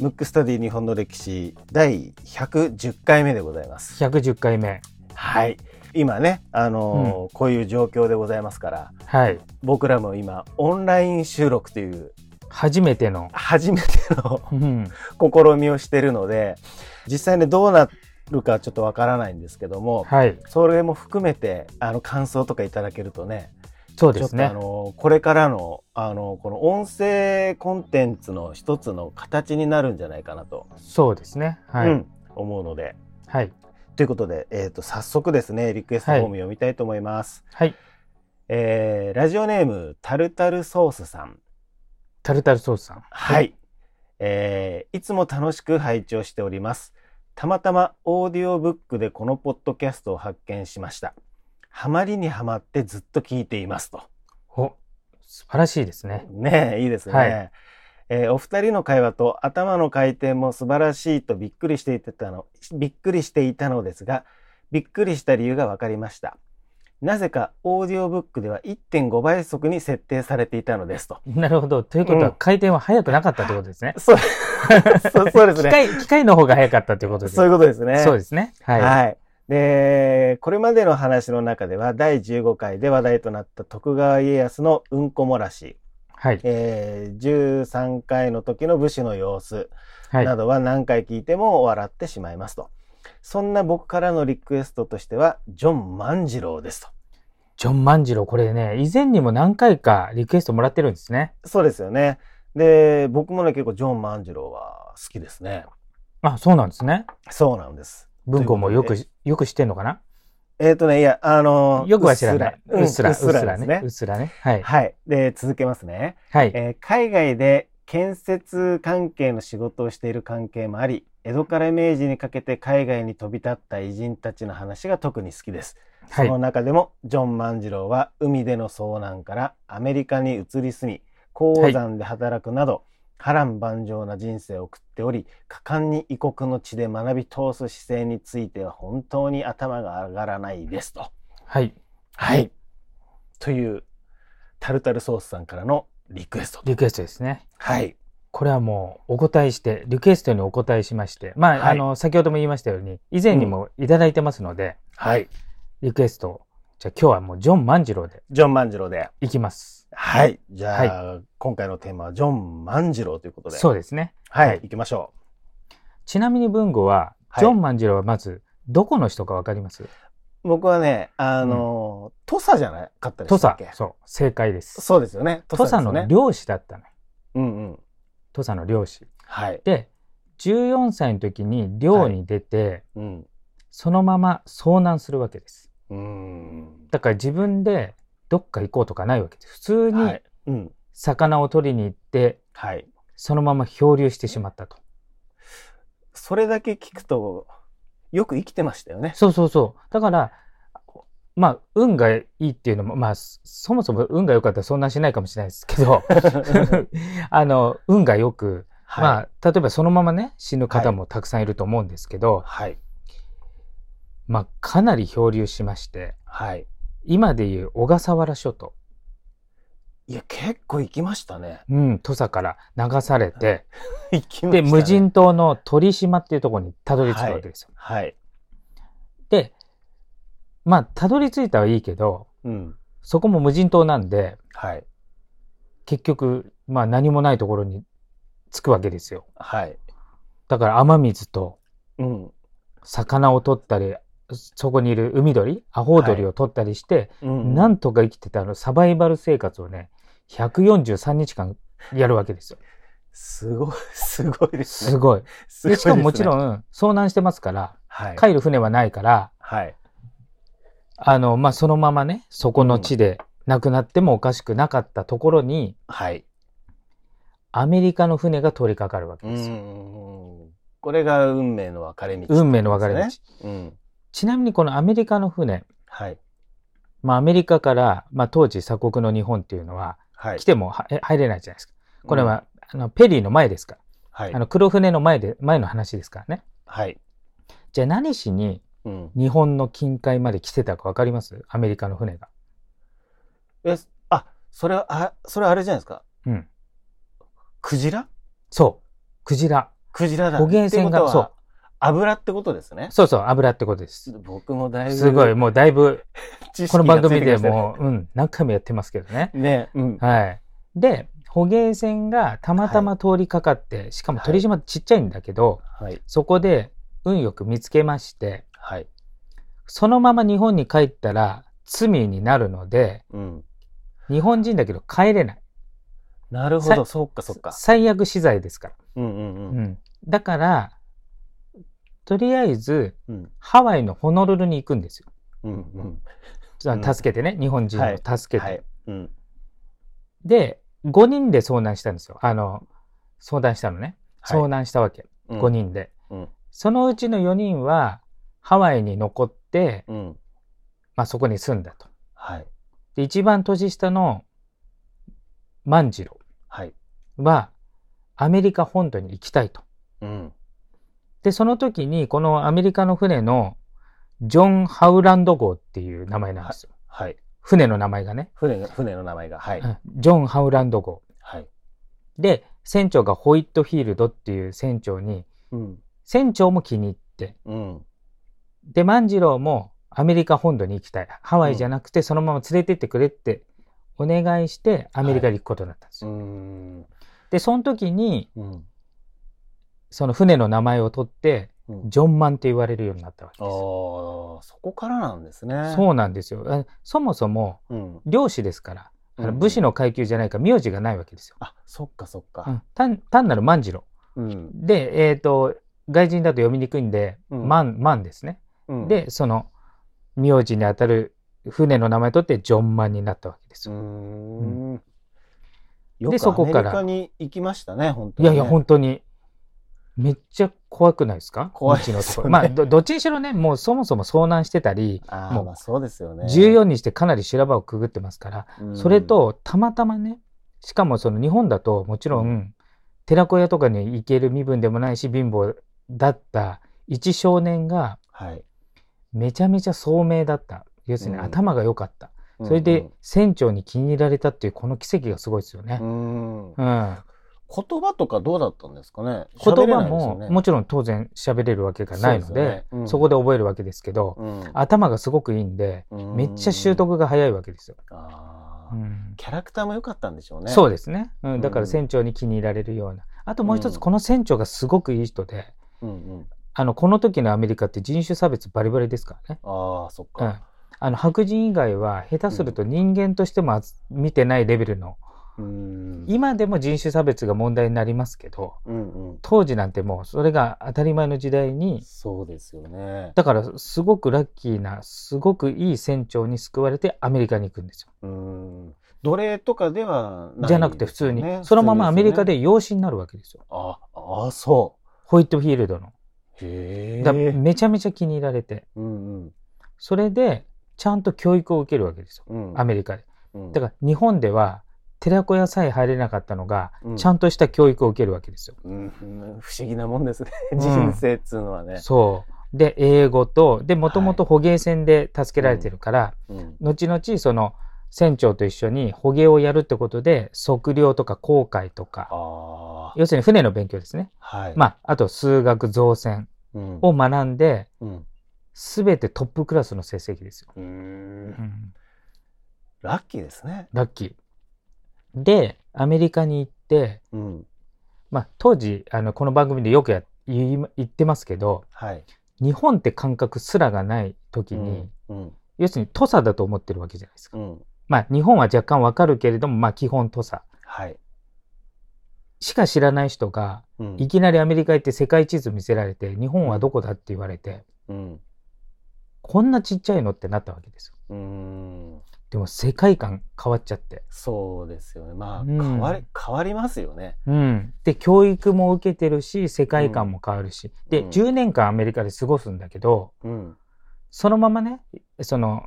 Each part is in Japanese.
ムックスタディ日本の歴史第110回目でございます。110回目。はい。今ね、あのーこういう状況でございますから、はい。僕らも今、オンライン収録という初めての。初めてのうん。試みをしてるので、実際ね、どうなるかちょっとわからないんですけども、はい。それも含めて、あの、感想とかいただけるとね、そうですねちょっとあ。の、これからの、あの、この音声コンテンツの一つの形になるんじゃないかなと、そうですね。はい。うん思うので、はい。ということで、えっ、と、早速ですね、リクエストフォーム読みたいと思います。はい。えーラジオネーム、タルタルソースさん。タルタルソースさん。はい。えーいつも楽しく拝聴しております。たまたまオーディオブックでこのポッドキャストを発見しました。ハマりにはまってずっと聞いていますと。お、素晴らしいですね。ねえ、いいですね。はいえーお二人の会話と頭の回転も素晴らしいとびっくりしていたの、びっくりしていたのですが、びっくりした理由が分かりました。なぜかオーディオブックでは1.5倍速に設定されていたのですと。なるほど。ということはうん回転は速くなかったってことですね。そう、そうそうですね。機械、機械の方が速かったってことですそういうことですね。そうですね。はい。はい。で、これまでの話の中では第15回で話題となった徳川家康のうんこ漏らし、はい。えー13回の時の武士の様子はい。などは何回聞いても笑ってしまいますと。そんな僕からのリクエストとしては、ジョン万次郎ですと。ジョン万次郎、これね、以前にも何回かリクエストもらってるんですね。そうですよね。で、僕もね、結構ジョン万次郎は好きですね。あ、そうなんですね。そうなんです。文庫もよくよく知ってんのかな？えっ、とね、いや、あのよくは知らない。うっすら、うっすら、ね。うっ。すらね。はい。はい。で、続けますね。はい。えー海外で建設関係の仕事をしている関係もあり、江戸から明治にかけて海外に飛び立った偉人たちの話が特に好きです。そはいの。中でも、ジョン万次郎は海での遭難からアメリカに移り住み、鉱山で働くなど、波乱万丈な人生を送っており、果敢に異国の地で学び通す姿勢については本当に頭が上がらないですと。はい。はい。という、タルタルソースさんからのリクエスト。リクエストですね。はい。これはもうお答えして、リクエストにお答えしまして、まあ、はいあの、先ほども言いましたように、以前にもいただいてますので、はい。リクエスト、じゃあ今日はもうジョン万次郎でジョン万次郎で。いきます。はい。じゃあ、今回のテーマはジョン万次郎ということで。そうですね。はい。はい行きましょちなみに文吾は、はいジョン万次郎はまず、どこの人かわかります？う。僕はね、あの、土佐じゃなかったで土したっけ？佐そう、正解です。そうですよね。土佐ねの漁師だったのよ。うんうん。土佐の漁師。はい。で、14歳の時に漁に出て、うん。そのまま遭難するわけです。うーん。だから自分でどっか行こうとかないわけです。普通はに。魚を取りに行って、はい。そのまま漂流してしまったと。それだけ聞くと、よく生きてましたよね。そうそうそう。だから、まあ、運がいいっていうのも、まあ、そそもそも運が良かったらそんなしないかもしれないですけど、あの、運が良く、はい。まあ、例えばそのままね、死ぬ方もたくさんいると思うんですけど、はい。まあ、かなり漂流しまして、はい。今でいう小笠原諸島、いや、結構行きましたね。うん、土佐から流されて、行きましたで、ね。無人島の鳥島っていうところにたどり着くわけですよ。はい。で、まあ、たどり着いたはいいけど、うん。そこも無人島なんで、はい。結局、まあ何もないところに着くわけですよ。はい。だから雨水とうん。魚を取ったり、そこにいる海鳥、アホウドリを取ったりして、うんなんとか生きてたの、サバイバル生活をね、143日間やるわけですよ。すごい、すごいですね。すごい。すでしかももちろん、ん遭難してますから、はい。帰る船はないから、はい。あの、まあ、そのままね、そこの地で亡くなってもおかしくなかったところに、はい。アメリカの船が通りかかるわけうですよ。ん。これが運命の分かれ道、運命の分かれ道。。うん。ちなみにこのアメリカの船、はい。まあ、アメリカから、まあ、当時鎖国の日本っていうのは、はい。来てもはえ入れないじゃないですか。これは、あのペリーの前ですから。はい。あの黒船の前で、前の話ですからね。はい。じゃあ何しにうん。日本の近海まで来てたかわかります？アメリカの船が。え、あ、それは、あ、それあれじゃないですか？うん。クジラ？そう。クジラ。クジラだ。捕鯨船がそう油ってことですね。そうそう、油ってことです。僕もだいぶ。すごい、もうだいぶ、この番組でもう、うん、何回もやってますけどね。ね。ね、うん。はい。で、捕鯨船がたまたま通りかかって、しかも鳥島ってちっちゃいんだけど、はい。そこで運よく見つけまして、はい。そのまま日本に帰ったら罪になるので、うん。日本人だけど帰れない。なるほど、そっかそっか。最悪死罪ですから。うんうんう。うんん。だから、とりあえず、うん。ハワイのホノルルに行くんですよ。うんうん。助けてね、日本人はいを助けて。はい。うん。で、5人で遭難したんですよ。あの、相談したのね。はい遭難したわけ。うん5。人で。うん。そのうちの4人は、ハワイに残って、うん。まあそこに住んだと。はい。で、一番年下の万次郎はい。は、アメリカ本土に行きたいと。うん。で、その時に、このアメリカの船の、ジョン・ハウランド号っていう名前なんですよ。はい。船の名前がね。船の、船の名前が。はい。うんジョン・ハウランド号。はい。で、船長がホイットフィールドっていう船長に、うん。船長も気に入って、うん。で、万次郎もアメリカ本土に行きたい。ハワイじゃなくて、そのまま連れてってくれってお願いして、アメリカに行くことになったんですうよ。ん。で、その時に、うん。その船の名前を取って、うん。ジョンマンって言われるようになったわけああですよ。、そこからなんですね。そうなんですよ。あそもそも、うん。漁師ですから、あのうん武士の階級じゃないから、名字がないわけですよ。あ、そっかそっうか。ん単単なる万次郎。うん。で、えっ、と、外人だと読みにくいんで、うん万、万ですね。うん、で、その、名字にあたる船の名前取って、ジョンマンになったわけですうーよ。ん。よくでそこからアメリカに行きましたね、本当に、ね。いやいや、本当に。めっちゃ怖くないですか？怖いですよね。まあど、どっちにしろね、もうそもそも遭難してたり、もうまあそうですよね。14にしてかなり修羅場をくぐってますから、うんそれ、と、たまたまね、しかもその日本だと、もちろん、寺子屋とかに行ける身分でもないし、貧乏だった一少年が、はい。めちゃめちゃ聡明だった。要するにうん頭が良かった。それで船長に気に入られたっていうこの奇跡がすごいですよねう。ん、うん。うん。言葉とかどうだったんですかね？言葉ももちろん当然喋れるわけがないのでねうんそこで覚えるわけですけど、うん頭がすごくいいんで、うんめっちゃ習得が早いわけですよ。うんキャラクターも良かったんでしょうね。そうですね、ううんん。だから船長に気に入られるような。あともう一つ、うんこの船長がすごくいい人で、うんうん。あの、この時のアメリカって人種差別バリバリですからね。ああ、そっうんか。。あの、白人以外は下手すると人間としても見てないレベルの、うん。今でも人種差別が問題になりますけど、うんうん。当時なんてもうそれが当たり前の時代に、そうですよね。だからすごくラッキーな、すごくいい船長に救われてアメリカに行くんですよ。うん。奴隷とかではない、じゃなくて普通に、ねそのままアメリカ。で養子になるわけですよ。あああ、そホイットフィールドの。う。へえ。だめちゃめちゃ気に入られて、うんうん。それでちゃんと教育を受けるわけですよ。うん。アメリカで。うんだから日本では寺子屋さえ入れなかったのが、うんちゃんとした教育を受けるわけですよ。うんうん不思議なもんですね。ん人生っつうのはね。そう。で、英語と、で、もともと捕鯨船で助けられてるから、うん。後々その船長と一緒に捕鯨をやるってことで、測量とか航海とか。要するに船の勉強ですね。はい。まあ、あと数学造船うん、を学んで、うん。すべてトップクラスの成績ですよ。ラッキーですね。ラッキー。で、アメリカに行って、うん。まあ、当時、あの、この番組でよくや言ってますけど、はい。日本って感覚すらがない時に、うん。要するに土佐だと思ってるわけじゃないですか。うん。まあ、日本は若干わかるけれども、まあ、基本土佐はい。しか知らない人が、うんいきなりアメリカ行って世界地図見せられて、日本はどこだって言われて、うん。こんなちっちゃいのってなったわけですよ。でも世界観変わっちゃって。そうですよね。まあ、うん変わり、変わりますよね。うん。で、教育も受けてるし、世界観も変わるし。で、うん10年間アメリカで過ごすんだけど、うん。そのままね、その、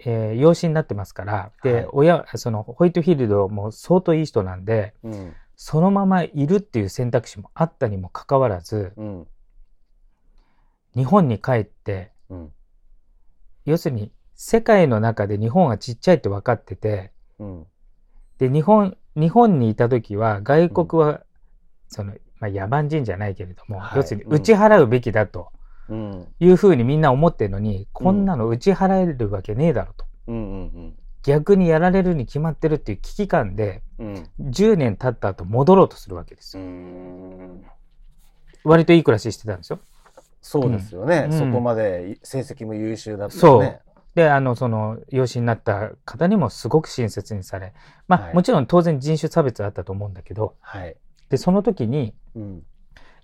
えー養子になってますから、で、はい親、その、ホイットフィールドも相当いい人なんで、うん。そのままいるっていう選択肢もあったにもかかわらず、うん。日本に帰って、うん。要するに世界の中で日本はちっちゃいって分かってて、うん。で、日本、日本にいた時は、外国は、その、まあ、野蛮人じゃないけれども、はい要するに、打ち払うべきだとうん。いうふうにみんな思ってるのに、こんなの打ち払えるわけねえだろと。うんうん逆にやられるに決まってるっていう危機感で、うん。うん。10年経った後戻ろうとするわけですうよ。ん。割といい暮らししてたんですよ。そうですよね。うんそこまで成績も優秀だったよね。で、あの、その、養子になった方にもすごく親切にされ、まあ、はいもちろん当然人種差別あったと思うんだけど、はい。で、その時にうん。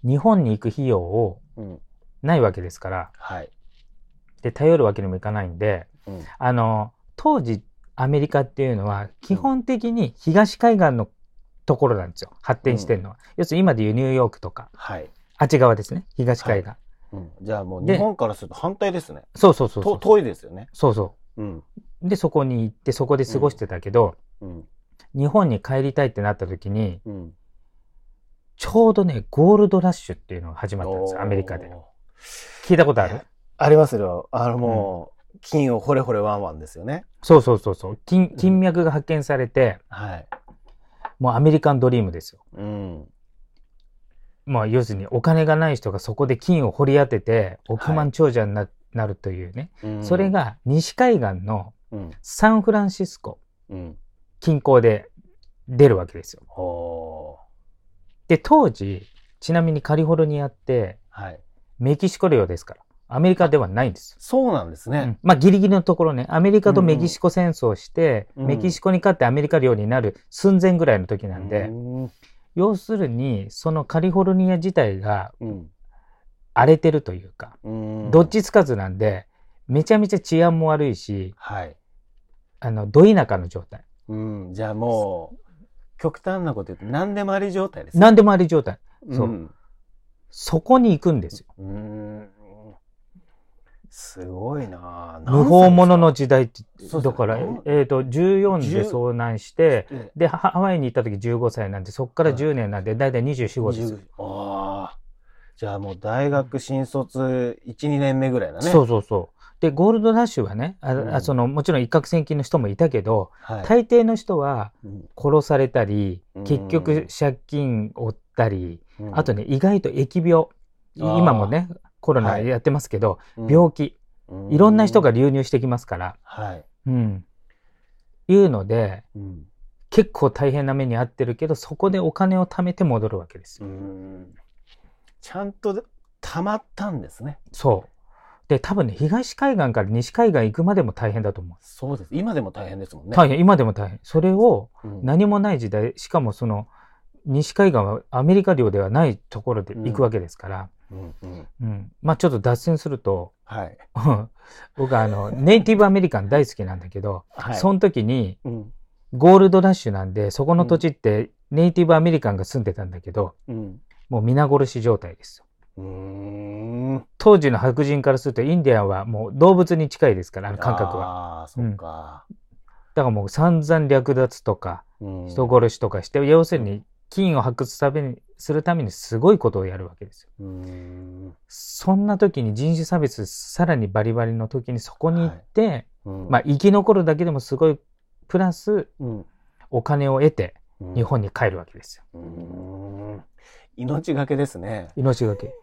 日本に行く費用をうん。ないわけですから、はい。で、頼るわけにもいかないんで、うん。あの、当時アメリカっていうのは基本的に東海岸のところなんですよ。発展してるのは。要するに今でいうニューヨークとか、はい。あっち側ですね。東海岸。うん。じゃあもうで日本からすると反対ですね。そうそうそうそう。と遠いですよね。そうそうん。う。で、そこに行って、そこで過ごしてたけど、うん。日本に帰りたいってなった時に、うん。ちょうどね、ゴールドラッシュっていうのが始まったんですよ、アメリカで。聞いたことある？ありますよ。あのもう、金を掘れ掘れワンワンですよね。そうそうそうそう。金、金脈が発見されて、はい。もうアメリカンドリームですよ。うん。まあ、要するにお金がない人がそこで金を掘り当てて、億はい万長者にな,、なるというね。うんそれ、が西海岸のうん。サンフランシスコうん。近郊で出るわけですよ。おー。で、当時、ちなみにカリフォルニアってはい。メキシコ領ですから。アメリカではないんですよ。そうなんですねうん。まあギリギリのところね、アメリカとメキシコ戦争をして、うんメキシコに勝ってアメリカ領になる寸前ぐらいの時なんで、うん。要するに、そのカリフォルニア自体がうん。荒れてるというか、うんどっちつかずなんで、めちゃめちゃ治安も悪いし、はい。あの、ど田舎の状態。うん。じゃあもう、極端なこと言うと何でもあり状態ですね。何でもあり状態。そううん。そこに行くんですよ。うん。すごいなぁ無法者の時代ってだからえっ、と、14で遭難して、えで、ハハワイに行った時15歳なんで、そこからはい10年なんで、だいたい24、5ですよ。10ああ。じゃあもう大学新卒1、2年目ぐらいだね。そうそうそう。で、ゴールドラッシュはね、あうんあその、もちろん一攫千金の人もいたけど、はい。大抵の人はうん殺されたりう、ん結局借金を負ったり、うんあとね、意外と疫病。今もね、コロナはいやってますけど、うん病気。いろんな人がうん流入してきますから、はい。うん。いうので、うん結構大変な目に遭ってるけど、そこでお金を貯めて戻るわけですうよ。んちゃんと溜まったんですね。そう。で、多分ね、東海岸から西海岸行くまでも大変だと思う。そうです。今でも大変ですもんね。大変、今でも大変。それをうん何もない時代、しかもその、西海岸はアメリカ領ではないところで行くわけですから、うんうんうん。まあちょっと脱線すると、はい。僕はあの、ネイティブアメリカン大好きなんだけど、はい。その時にうんゴールドラッシュなんで、そこの土地ってネイティブアメリカンが住んでたんだけど、うんもう皆殺し状態です。当時の白人からするとインディアンはもう動物に近いですから、あの感覚は。ああ、そっか。だからもう散々略奪とかうん人殺しとかして、要するに金を発掘ためにするためにすごいことをやるわけですよ。そんな時に人種差別さらにバリバリの時にそこに行って、うんまあ生き残るだけでもすごい、プラスうんお金を得てうん日本に帰るわけですよ。命がけですね。命がけ。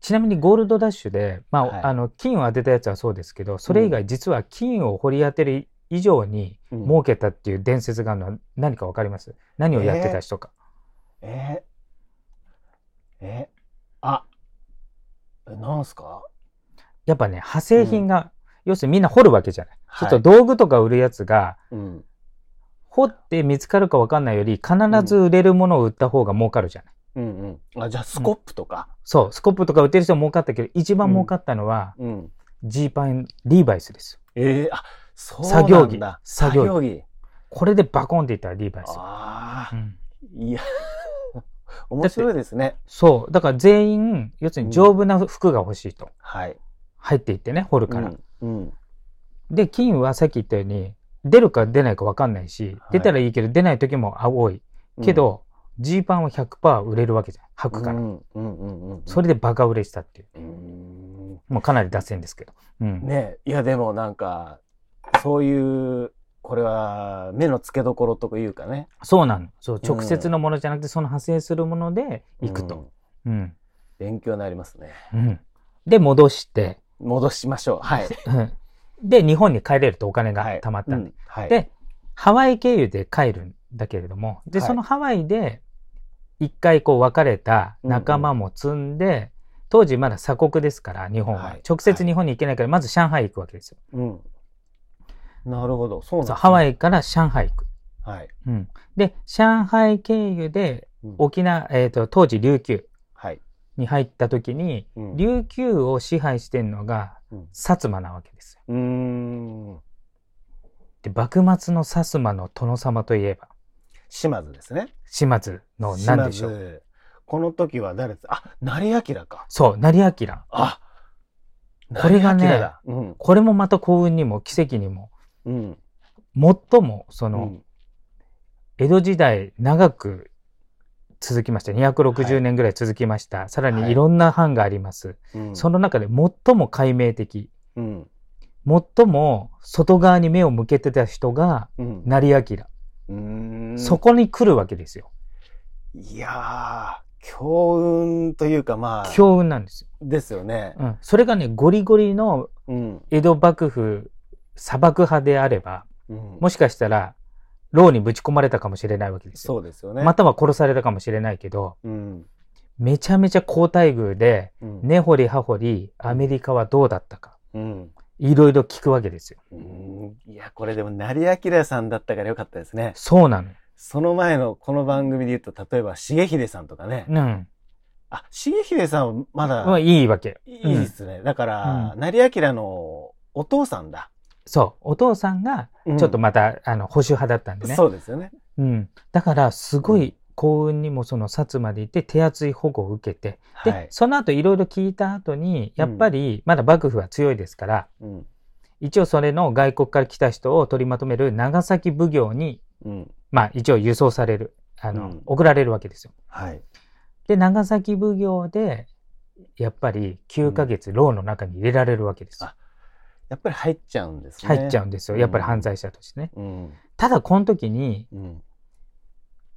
ちなみにゴールドダッシュで、まあ、はいあの、金を当てたやつはそうですけど、それ以外実は金を掘り当てる以上にうん儲けたっていう伝説があるのは何かわかります？何をやってた人か。ええあえなんすか？やっぱね、派生品が、要するにみんな掘るわけじゃない。はい。ちょっと道具とか売るやつが、うん。掘って見つかるかわかんないより、必ず売れるものを売った方が儲かるじゃない。うん。うんあじゃあスコップとか。そう、スコップとか売ってる人は儲かったけど、一番儲かったのは、うん。ジーパン、リーバイスです。よ。ええあそうなんだ。作業着。作作業着。これでバコンっていったらリーバイス。ああうん。いや面白いですねそう。だから全員、要するに丈夫な服が欲しいと。はい入っていってね、掘るから。うんうんで、金はさっき言ったように、出るか出ないか分かんないし、はい出たらいいけど出ない時も多い。けど、ジーパンは100%売れるわけじゃん。履くから。うんうんうんうんそれでバカ売れしたっていう。うーんもうかなり脱線ですけど。うん。ねいやでもなんかそういうこれは目の付けどころというかね。そうなの。そう、直接のものじゃなくて、その派生するもので行くと。うん。うん。勉強になりますね。うん。で、戻して、戻しましょう。はい。うんで、日本に帰れるとお金がはい貯まったんで。うんはい。で、ハワイ経由で帰るんだけれども、で、はいそのハワイで、一回こう別れた仲間も積んで、当時まだ鎖国ですから、日本は。はい直接日本に行けないから、まず上海行くわけですよ。うん。なるほど。そうなんですねハワイから上海行く。はい。うん。で、上海経由でうん沖縄、えっ、と、当時琉球はい。に入った時に、うん琉球を支配してるのがうん薩摩なわけですよ。うーん。で、幕末の薩摩の殿様といえば、島津ですね。島津の何でしょう。この時は誰です？あ、成明か。そう、成明。あこれがね。うん。これもまた幸運にも奇跡にも、うん。最もそうの、ん。江戸時代長く続きました。は260い年ぐらい続きました。さらはいにいろんな藩があります。うんその中で最も解明的、うん。最も外側に目を向けてた人がうん。成明。そこに来るわけですよ。いやー、強運というかまあ、強運なんですよ。ですよね。うん。それがね、ゴリゴリのうん。江戸幕府、砂漠派であれば、うんもしかしたら、牢にぶち込まれたかもしれないわけですよ。そうですよね。または殺されたかもしれないけど、うん。めちゃめちゃ好待遇で、うん。根掘り葉掘り、アメリカはどうだったか、うん。いろいろ聞くわけですよ。うんいや、これでも、成明さんだったからよかったですね。そうなの。その前のこの番組で言うと、例えば、重秀さんとかね。うん。あ、重秀さんはまだまあ、いいわけ。いいですね。だから、う成明のお父さんだ。そう。お父さんが、ちょっとまた、あの、保守派だったんでね。そうですよね。うん。だから、すごい幸運にもその薩摩でいて、手厚い保護を受けて、で、はい。その後いろいろ聞いた後に、やっぱり、まだ幕府は強いですから、うん。一応それの外国から来た人を取りまとめる長崎奉行に、うん。まあ一応輸送される、あの、うん送られるわけですよ。はい。で、長崎奉行で、やっぱり9ヶ月牢の中に入れられるわけですよ。あやっぱり入っちゃうんですね。入っちゃうんですよ。やっぱり犯罪者としてね。うん。ただ、この時に、うん。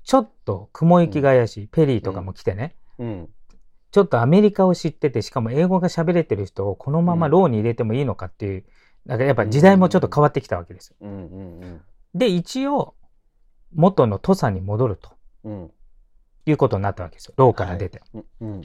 ちょっと雲行きが怪しい、ペリーとかも来てね、うん。ちょっとアメリカを知ってて、しかも英語が喋れてる人をこのまま牢に入れてもいいのかっていう、だからやっぱ時代もちょっと変わってきたわけですよ。で、一応、元の土佐に戻るとうん。いうことになったわけですよ。牢から出て。うん。うん。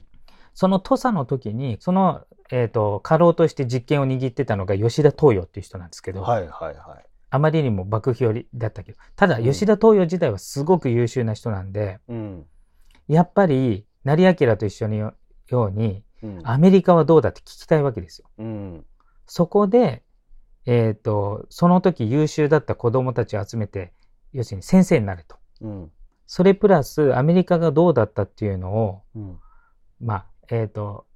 その土佐の時に、その、えっ、と、家老として実権を握ってたのが吉田東洋っていう人なんですけど、はいはいはい。あまりにも幕府寄りだったけど、ただうん吉田東洋自体はすごく優秀な人なんで、うん。やっぱり成明と一緒によように、うん。アメリカはどうだって聞きたいわけですよ。うん。そこで、えっ、と、その時優秀だった子供たちを集めて、要するに先生になれと。うん。それプラスアメリカがどうだったっていうのを、うん。まあ、えっ、と、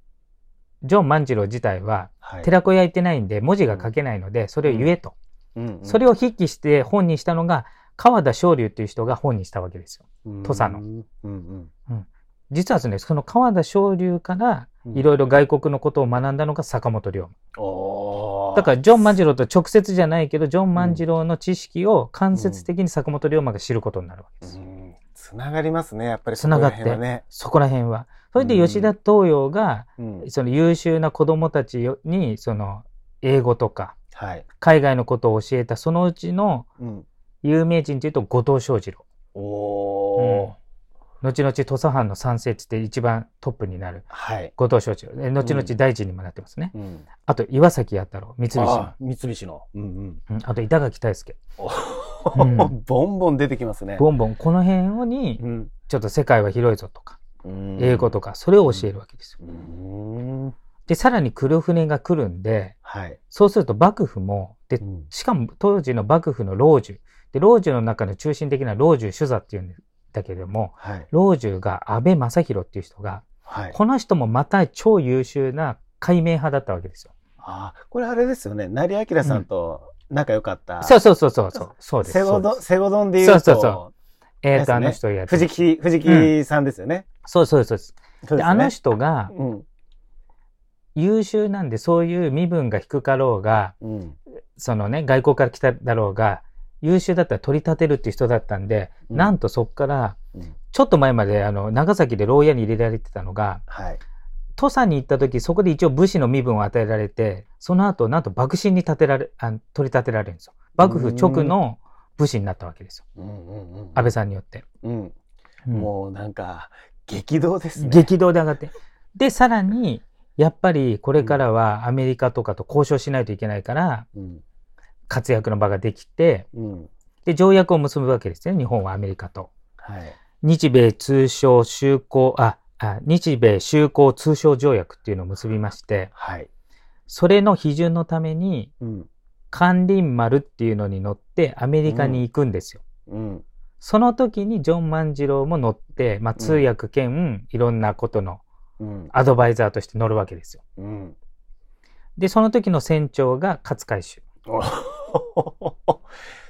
ジョン万次郎自体ははい。寺子焼いてないんで文字が書けないので、それを言えと。うん。それを筆記して本にしたのが、川田昇龍っていう人が本にしたわけですよ。を土佐のうん。うん。実はですね、その川田昇龍からうんいろいろ外国のことを学んだのが坂本龍馬。だからジョン万次郎と直接じゃないけど、ジョン万次郎の知識を間接的に坂本龍馬が知ることになるわけです。つながりますね。やっぱりつながってそこら辺はね。そこら辺は。それで吉田東洋が、うん。その優秀な子供たちに、その英語とかはい。海外のことを教えたそのうちのうん。有名人というと後藤象次郎。おー。後々土佐藩の三世って言って一番トップになるはい。後藤象次郎。で後々うん大臣にもなってますね。うん。あと岩崎弥太郎、三菱の。あ三菱の。うんうん。うんあと板垣大輔。おうんボンボン出てきますね。ボンボン、この辺にう、ん。ちょっと世界は広いぞとか、うん英語とか、それを教えるわけですよ。うーん。で、さらに黒船が来るんで、はい。そうすると幕府も、でう、んしかも当時の幕府の老中、で、老中の中の中心的な老中主座っていうんだけれども、はい。老中が安倍正弘っていう人が、はい。この人もまた超優秀な解明派だったわけですよ。あーこれあれですよね。成明さんと仲良かった。そうそうそうそうそう。そうです。セゴドン、セゴドンで言うと、そうそうそえっ、と、あの人や藤木、藤木さんですよね。そうそうそうです。あの人がうん。優秀なんで、そういう身分が低かろうが、うん。そのね、外国から来ただろうが、優秀だったら取り立てるっていう人だったんで、うんなんとそこから、うんちょっと前まであの長崎で牢屋に入れられてたのが、はい。土佐に行った時、そこで一応武士の身分を与えられて、その後、なんと幕臣に立てられ、あの取り立てられるんですよ。幕府直の武士になったわけですよ。うんうんうん。安倍さんによって。うん。うんもうなんか、激動ですね。激動で上がって。で、さらに、やっぱりこれからはアメリカとかと交渉しないといけないから、うん。活躍の場ができて、うん。で、条約を結ぶわけですね。日本はアメリカと。はい。日米通商修好、あ、あ日米修好通商条約っていうのを結びまして、はい。それの批准のために、うん。関林丸っていうのに乗ってアメリカに行くんですよ。うん。その時にジョン万次郎も乗って、まあ、通訳兼いろんなことのうん。アドバイザーとして乗るわけですよ。うん。で、その時の船長が勝海舟。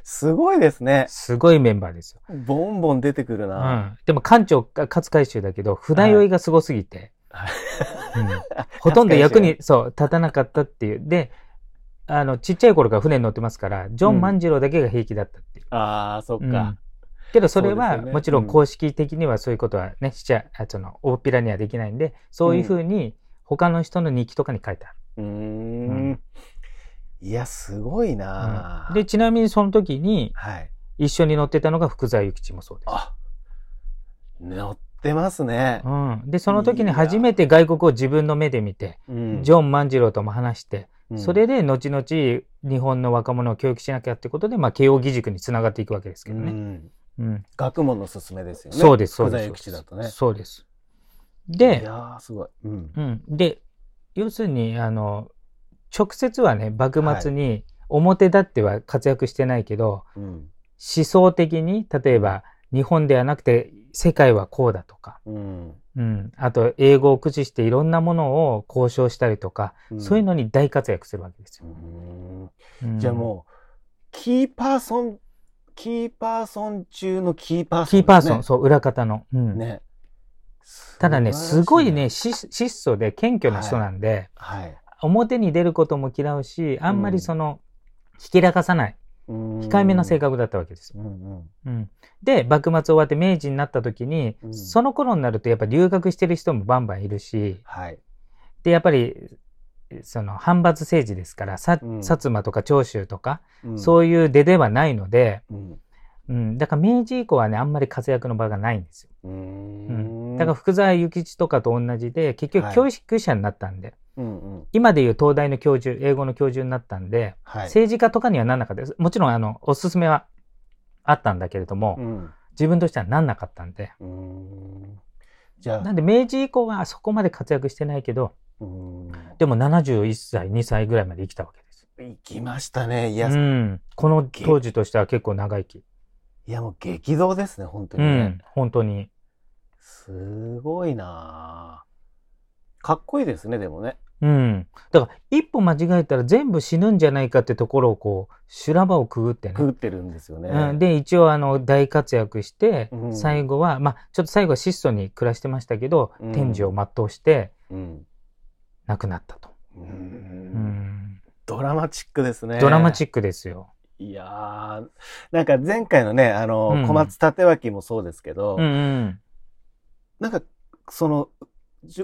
おすごいですね。すごいメンバーですよ。ボンボン出てくるうな。ん。でも艦長が勝海舟だけど、船酔いがすごすぎて、はいうんほとんど役に、そう、立たなかったっていう。で、あの、ちっちゃい頃から船に乗ってますから、ジョン万次郎だけが平気だったっていう。ああ、そっうんか。けどそれはもちろん公式的にはそういうことはね、しちゃ、あその、大っぴらにはできないんで、そういうふうに他の人の日記とかに書いてあうーうんん。いや、すごいる。なうんで、ちなみにその時にはい。一緒に乗ってたのが福沢諭吉もそうです。あ、乗ってますね。うん。で、その時に初めて外国を自分の目で見て、うんジョン万次郎とも話して、うんそれで後々日本の若者を教育しなきゃってことで、まあ、慶応義塾につながっていくわけですけどね。うんうん。学問のすすめですよね。そうです、そう福沢です。諭吉だとね。そうです。いで、やー、すごい。うん。うん。で、要するに、あの、直接はね、幕末に表立っては活躍してないけど、うん。思想的に、例えば、日本ではなくて、世界はこうだとか、うん。うん。あと、英語を駆使していろんなものを交渉したりとか、うんそういうのに大活躍するわけですうよ。んうんじゃあもう、キーパーソン、キーパーソン中のキーパーソン、キーパーソン、そう、裏方の。うん。ね。ただね、すごいね、。質質素で謙虚な人なんで、はい。表に出ることも嫌うし、あんまりその、ひきらかさない、控控えめな性。格だったわけですよ。うんうん。うん。で、幕末終わって明治になった時に、うんその頃になるとやっぱ留学してる人もバンバンいるし、はい。で、やっぱり、その反発政治ですから、さうん薩摩とか長州とか、うんそういう出ではないので、うん。うん、だから明治以降はね、あんまり活躍の場がないんですよ。うんん。だから福沢諭吉とかと同じで、結はい局教育者になったんで、うんうん。今でいう東大の教授、英語の教授になったんで、はい。政治家とかにはなんなかったです。もちろん、あの、おすすめはあったんだけれども、うん。自分としてはなんなかったんで、ん。じゃあなん、で明治以降はそこまで活躍してないけど。でも71歳、2歳ぐらいまで生きたわけです。行きましたね。いや、いうん。この当時としては結構長生き。やもう激動ですね、本当うにね。ん。本当に。すごいなぁかっこいいですね、でもね。うん。だから、一歩間違えたら全部死ぬんじゃないかってところをこう、修羅場をくぐってね。くぐってるんですよね。うん、で、一応、あの、大活躍して、うん最後は、まあ、ちょっと最後は質素に暮らしてましたけど、うん天寿を全うしてうん。亡くなったと。う。うんん。ドラマチックですね。ドラマチックですよ。いやー、なんか前回のね、あの、うん小松立脇もそうですけど、うんうん。なんか、その、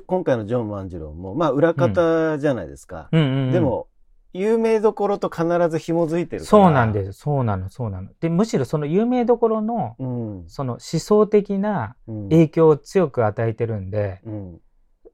今回のジョン万次郎も、まあ、裏方じゃないですか。うんうんうん、で、も、有名どころと必ず紐づいてる。そうなんです。そうなの、そうなの。で、むしろその有名どころの、うん。その思想的なうん。影響を強く与えてるんで、うん。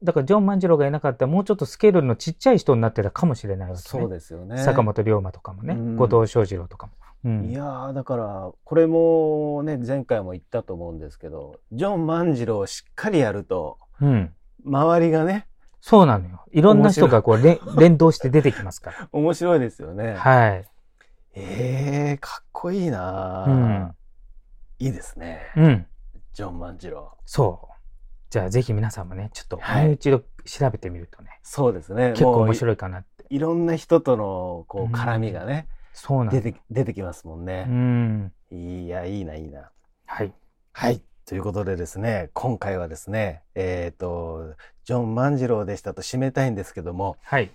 だからジョン万次郎がいなかったらもうちょっとスケールのちっちゃい人になってたかもしれないわけね。そうですよね。坂本龍馬とかもね、うん後藤翔二郎とかも。うんいやー、だから、これもね、前回も言ったと思うんですけど、ジョン万次郎をしっかりやると、うん。周りがね、そうなのよ。いろんな人がこう連 連動して出てきますか面白いですよね。ら。はい。ええー、かっこいいなうー、ん。いいですね。うん。ジョン万次郎。そう。じゃあぜひ皆さんもね、ちょっとはいもう一度調べてみるとね、そうですね。結構面白いかなって。いいろんな人との、こう、うん絡みがね、そうなん。出て、出てきますもんうね。ん。いや、いいな、いいな。はい。はい。ということでですね、今回はですね、えっ、と、ジョン万次郎でしたと締めたいんですけども、はい。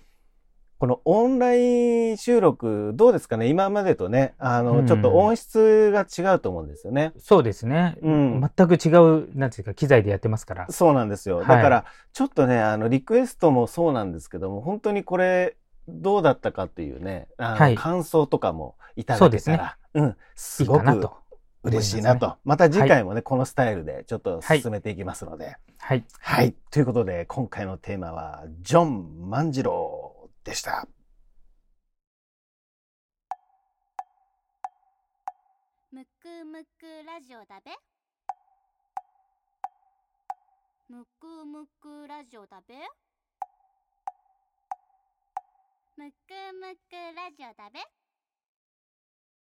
このオンライン収録、どうですかね？今までとね、あの、うんちょっと音質が違うと思うんですよね。そうですね。うん全く違う、なんていうか、機材でやってますから。そうなんですよ。はいだから、ちょっとね、あの、リクエストもそうなんですけども、本当にこれ、どうだったかっていうね、あのはい感想とかもいたそうですねだけたら、うん、すいいごくかなと。嬉しいなと。思また次回もね、このスタイルでちょっとはい進めていきますので。はい。はい。ということで、今回のテーマは、ジョン万次郎でした。むくむくラジオだべむくむくラジオだべむくむくラジオだべ